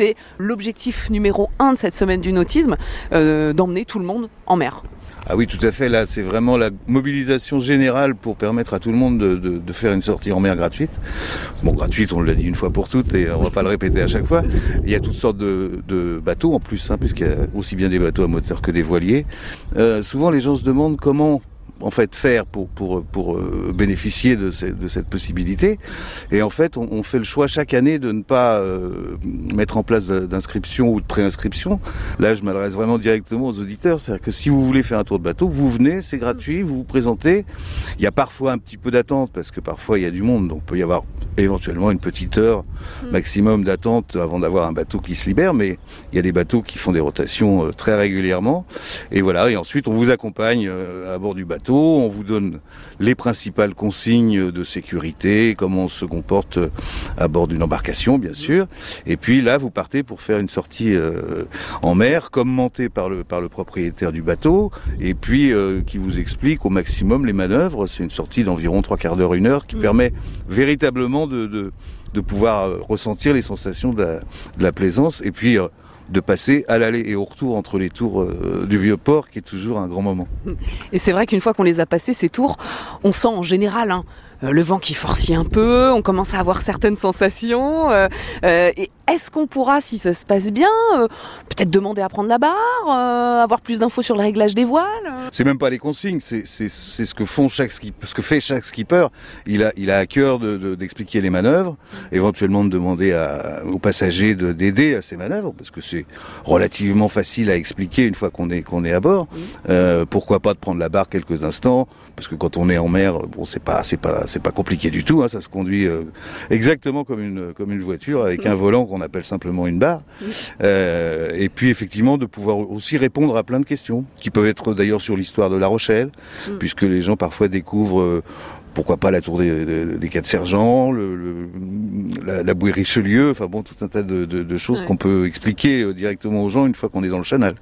c'est l'objectif numéro un de cette semaine du nautisme, euh, d'emmener tout le monde en mer. Ah oui, tout à fait. Là, c'est vraiment la mobilisation générale pour permettre à tout le monde de, faire une sortie en mer gratuite. Bon, gratuite, on l'a dit une fois pour toutes et on va pas le répéter à chaque fois. Il y a toutes sortes de, de bateaux en plus, hein, puisqu'il y a aussi bien des bateaux à moteur que des voiliers. Euh, souvent, les gens se demandent comment en fait faire pour pour pour euh, bénéficier de, ces, de cette possibilité. Et en fait on, on, fait le choix chaque année de ne pas euh, mettre en place d'inscription ou de préinscription. Là je m'adresse vraiment directement aux auditeurs. C'est à dire que si vous voulez faire un tour de bateau vous venez c'est gratuit vous vous présentez. Il y a parfois un petit peu d'attente parce que parfois il y a du monde. Donc il peut y avoir éventuellement une petite heure maximum d'attente avant d'avoir un bateau qui se libère. Mais il y a des bateaux qui font des rotations euh, très régulièrement. Et voilà. Et ensuite on vous accompagne à bord du bateau on vous donne les principales consignes de sécurité, comment on se comporte à bord d'une embarcation, bien sûr. Et puis là, vous partez pour faire une sortie euh, en mer, commentée par le, par le propriétaire du bateau, et puis euh, qui vous explique au maximum les manœuvres. C'est une sortie d'environ trois quarts d'heure, une heure, qui mmh. permet véritablement de, de, de, pouvoir ressentir les sensations de la, de la plaisance. Et puis, euh, de passer à l'aller et au retour entre les tours euh, du vieux port qui est toujours un grand moment. Et c'est vrai qu'une fois qu'on les a passés ces tours, on sent en général hein, le vent qui forcit un peu, on commence à avoir certaines sensations. Euh, euh, et est-ce qu'on pourra, si ça se passe bien, euh, peut-être demander à prendre la barre, euh, avoir plus d'infos sur le réglage des voiles C'est même pas les consignes, c'est ce que font chaque ski, ce que fait chaque skipper. Il a, il a à cœur d'expliquer de, de, les manœuvres, éventuellement de demander à, aux passagers d'aider à ces manœuvres, parce que c'est relativement facile à expliquer une fois qu'on est qu'on est à bord. Euh, pourquoi pas de prendre la barre quelques instants, parce que quand on est en mer, bon c'est pas c'est pas c'est pas compliqué du tout, hein, ça se conduit euh, exactement comme une comme une voiture avec un volant qu'on appelle simplement une barre. Euh, et puis effectivement de pouvoir aussi répondre à plein de questions qui peuvent être d'ailleurs sur l'histoire de La Rochelle, mm. puisque les gens parfois découvrent euh, pourquoi pas la tour des, des, des quatre sergents, le, le, la, la bouée Richelieu, enfin bon, tout un tas de, de, de choses ouais. qu'on peut expliquer directement aux gens une fois qu'on est dans le canal.